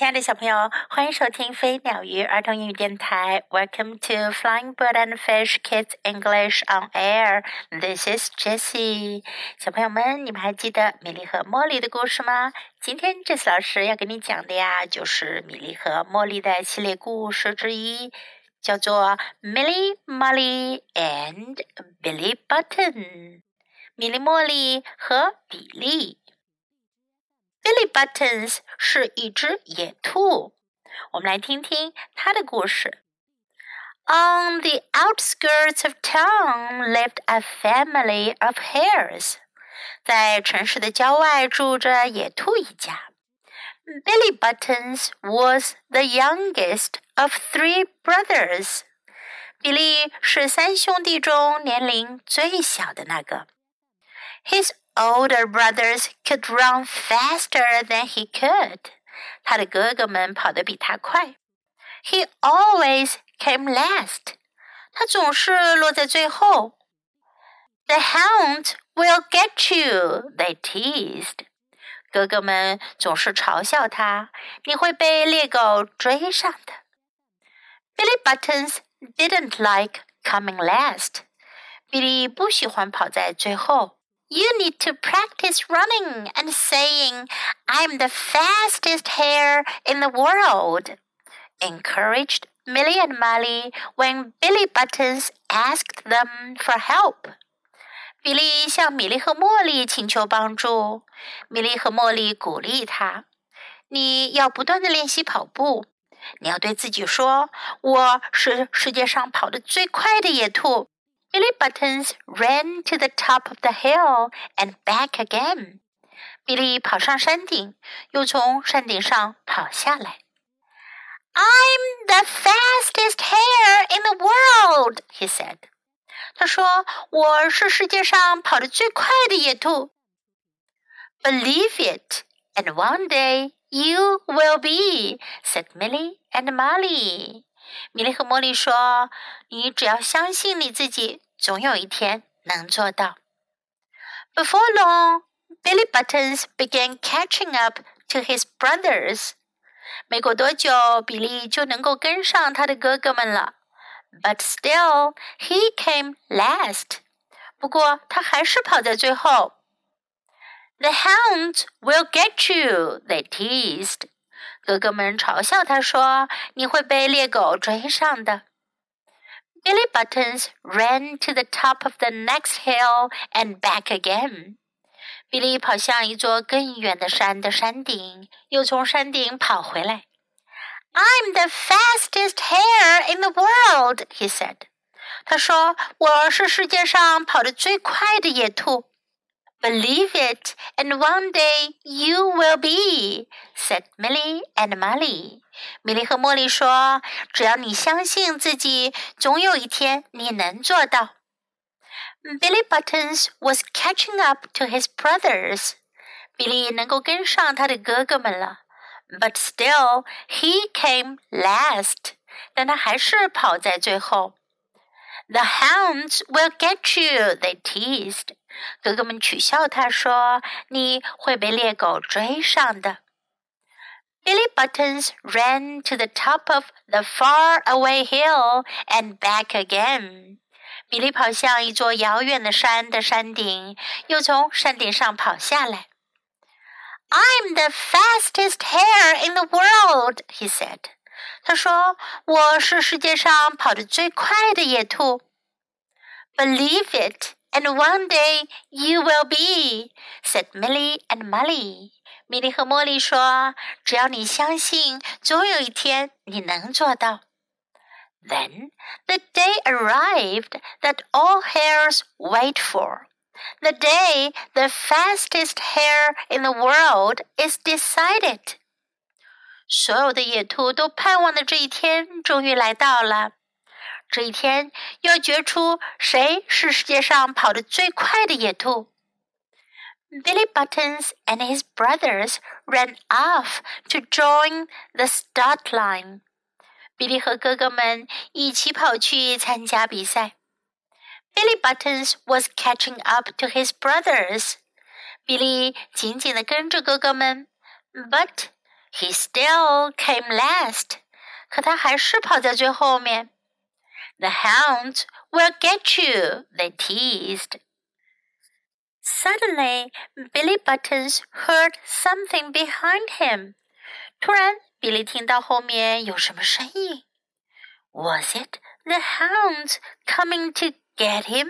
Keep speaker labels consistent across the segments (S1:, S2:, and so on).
S1: 亲爱的小朋友，欢迎收听飞鸟鱼儿童英语电台。Welcome to Flying Bird and Fish Kids English on Air. This is Jessie. 小朋友们，你们还记得米莉和茉莉的故事吗？今天 Jessie 老师要给你讲的呀，就是米莉和茉莉的系列故事之一，叫做《Millie, Molly and Billy Button》。米莉、茉莉和比利。Billy Buttons 是一只野兔，我们来听听它的故事。On the outskirts of town lived a family of hares。在城市的郊外住着野兔一家。Billy Buttons was the youngest of three brothers。比利是三兄弟中年龄最小的那个。His older brothers could run faster than he could. 他的哥哥们跑得比他快。He always came last. 他总是落在最后。The hound will get you, they teased. 哥哥们总是嘲笑他，你会被猎狗追上的。Billy Buttons didn't like coming last. 比利不喜欢跑在最后。 you need to practice running and saying, I'm the fastest hare in the world, encouraged Milly and Molly when Billy Buttons asked them for help. 比利向米莉和茉莉请求帮助，米莉和茉莉鼓励他：“你要不断的练习跑步，你要对自己说，我是世界上跑得最快的野兔，Billy Buttons ran to the top of the hill and back again. 比利跑上山顶，又从山顶上跑下来。I'm the fastest hare in the world, he said. 他说：“我是世界上跑得最快的野兔。” Believe it, and one day you will be, said Milly and Molly. 米莉和茉莉说：“你只要相信你自己，总有一天能做到。” Before long, Billy Buttons began catching up to his brothers. 没过多久，比利就能够跟上他的哥哥们了。But still, he came last. 不过他还是跑在最后。The hounds will get you, they teased. 哥哥们嘲笑他说：“你会被猎狗追上的。” Billy Buttons ran to the top of the next hill and back again. 比利跑向一座更远的山的山顶，又从山顶跑回来。I'm the fastest hare in the world, he said. 他说：“我是世界上跑得最快的野兔。” Believe it, and one day you will be," said Milly and Molly. 米莉和茉莉说：“只要你相信自己，总有一天你能做到。” Billy Buttons was catching up to his brothers. 比利能够跟上他的哥哥们了。But still, he came last. 但他还是跑在最后。The hounds will get you, they teased. 哥哥们取笑他说：“你会被猎狗追上的。” Billy Buttons ran to the top of the far away hill and back again. 比利跑向一座遥远的山的山顶，又从山顶上跑下来。I'm the fastest hare in the world, he said. 他说：“我是世界上跑得最快的野兔。” Believe it, and one day you will be," said Milly and Molly. 米莉和茉莉说：“只要你相信，总有一天你能做到。” Then the day arrived that all hares wait for. The day the fastest hare in the world is decided. 所有的野兔都盼望的这一天终于来到了。这一天要决出谁是世界上跑得最快的野兔。Billy Buttons and his brothers ran off to join the start line. 比利和哥哥们一起跑去参加比赛。Billy Buttons was catching up to his brothers. 比利紧紧地跟着哥哥们，but He still came last. 可他还是跑在最后面。The hounds will get you, they teased. Suddenly, Billy Buttons heard something behind him. 突然，比利听到后面有什么声音。Was it the hounds coming to get him?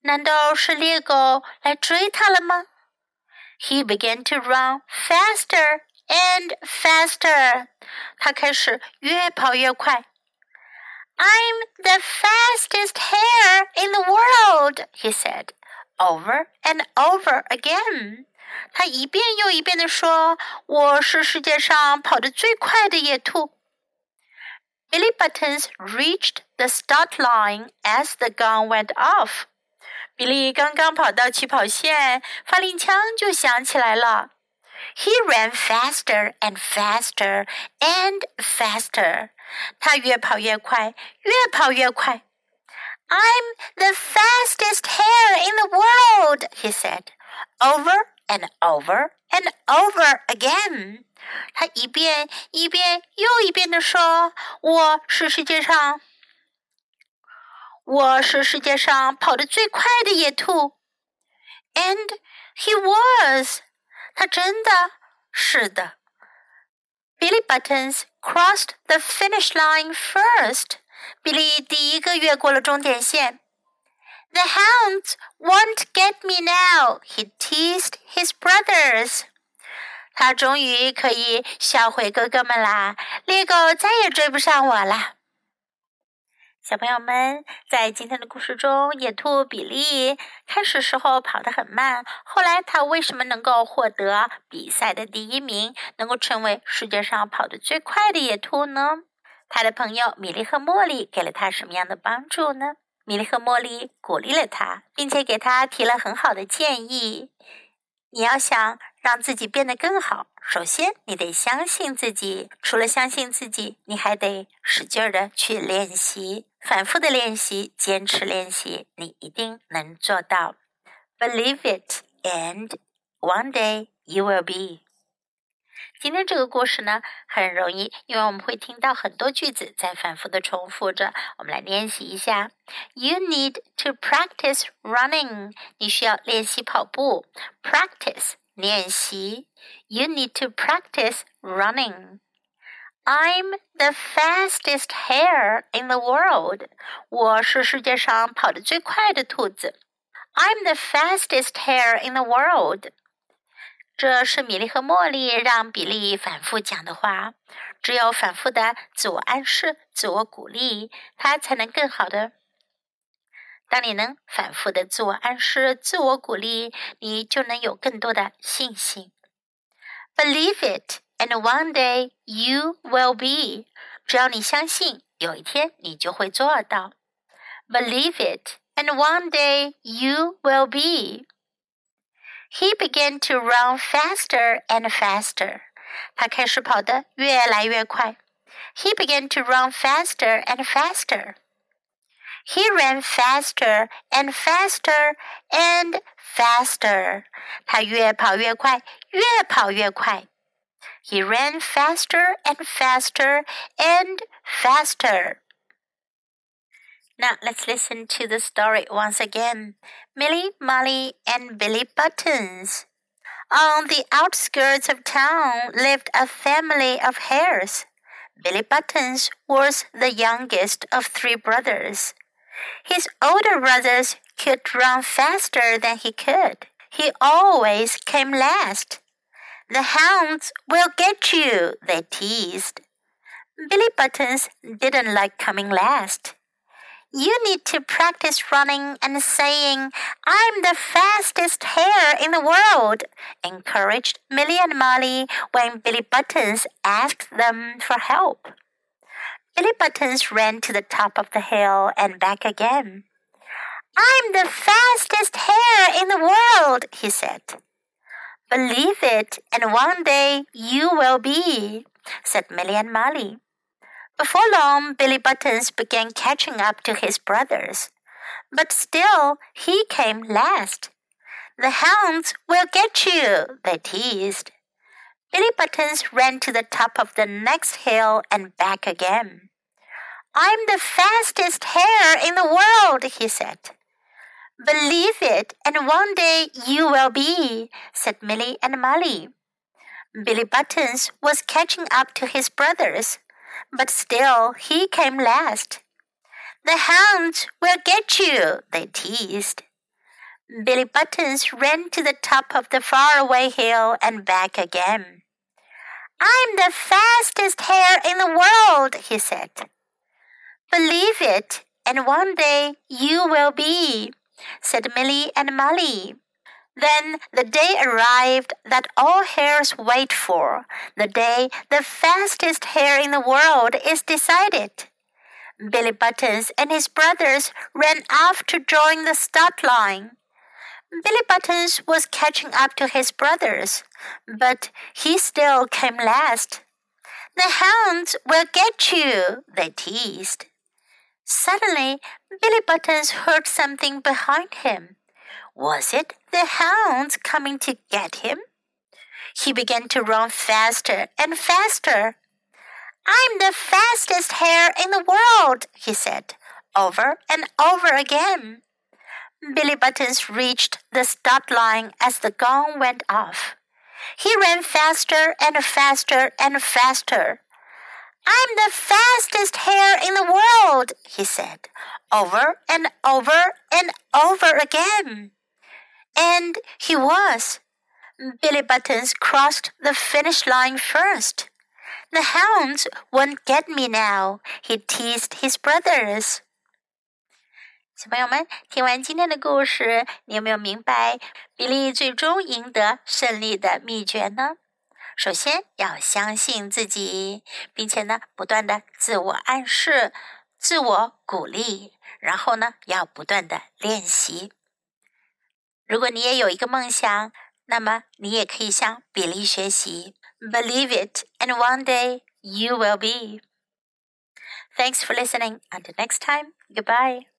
S1: 难道是猎狗来追他了吗？He began to run faster and faster. 他开始越跑越快。 I'm the fastest hare in the world, he said, over and over again. 他一遍又一遍地说：“我是世界上跑得最快的野兔。” Billy Buttons reached the start line as the gun went off. 比利刚刚跑到起跑线，发令枪就响起来了。 He ran faster and faster and faster. 他越跑越快，越跑越快。I'm the fastest hare in the world, he said, over and over and over again. 他一遍一遍又一遍地说：“我是世界上，我是世界上跑得最快的野兔。” And he was， 他真的是的。Billy Buttons crossed the finish line first. Billy 第一个越过了终点线。The hounds won't get me now, he teased his brothers. 他终于可以笑回哥哥们啦！猎狗再也追不上我了。小朋友们，在今天的故事中，野兔比利开始时候跑得很慢，后来他为什么能够获得比赛的第一名，能够成为世界上跑得最快的野兔呢？他的朋友米莉和茉莉给了他什么样的帮助呢？米莉和茉莉鼓励了他，并且给他提了很好的建议。你要想让自己变得更好，首先你得相信自己。除了相信自己，你还得使劲儿的去练习，反复的练习，坚持练习，你一定能做到。Believe it, and one day you will be. 今天这个故事呢很容易，因为我们会听到很多句子在反复的重复着。我们来练习一下。You need to practice running。你需要练习跑步。Practice 练习。You need to practice running。I'm the fastest hare in the world。我是世界上跑得最快的兔子。I'm the fastest hare in the world。这是米莉和茉莉让比利反复讲的话。只有反复的自我暗示、自我鼓励，他才能更好的。当你能反复的自我暗示、自我鼓励，你就能有更多的信心。Believe it, and one day you will be。只要你相信，有一天你就会做到。Believe it, and one day you will be。he began to run faster and faster. 他开始跑得越来越快。He began to run faster and faster. He ran faster and faster and faster. 他越跑越快，越跑越快。He ran faster and faster and faster. Now let's listen to the story once again. Milly, Molly, and Billy Buttons. On the outskirts of town lived a family of hares. Billy Buttons was the youngest of three brothers. His older brothers could run faster than he could. He always came last. The hounds will get you, they teased. Billy Buttons didn't like coming last. You need to practice running and saying, I'm the fastest hare in the world, encouraged Milly and Molly when Billy Buttons asked them for help. Billy Buttons ran to the top of the hill and back again. I'm the fastest hare in the world, he said. Believe it, and one day you will be, said Milly and Molly. Before long, Billy Buttons began catching up to his brothers. But still, he came last. The hounds will get you, they teased. Billy Buttons ran to the top of the next hill and back again. I'm the fastest hare in the world, he said. Believe it, and one day you will be, said Milly and Molly. Billy Buttons was catching up to his brothers, but still he came last. The hounds will get you, they teased. Billy Buttons ran to the top of the faraway hill and back again. I'm the fastest hare in the world, he said. Believe it, and one day you will be, said Milly and Molly. Then the day arrived that all hares wait for, the day the fastest hare in the world is decided. Billy Buttons and his brothers ran off to join the start line. Billy Buttons was catching up to his brothers, but he still came last. The hounds will get you, they teased. Suddenly, Billy Buttons heard something behind him. Was it the hounds coming to get him? He began to run faster and faster. I'm the fastest hare in the world, he said, over and over again. Billy Buttons reached the start line as the gong went off. He ran faster and faster and faster. I'm the fastest hare in the world, he said, over and over and over again. And he was. Billy Buttons crossed the finish line first. The hounds won't get me now, he teased his brothers. 小朋友们，听完今天的故事，你有没有明白比利最终赢得胜利的秘诀呢？首先要相信自己，并且呢，不断的自我暗示、自我鼓励，然后呢，要不断的练习。如果你也有一个梦想，那么你也可以向比利学习。Believe it, and one day you will be. Thanks for listening. Until next time, goodbye.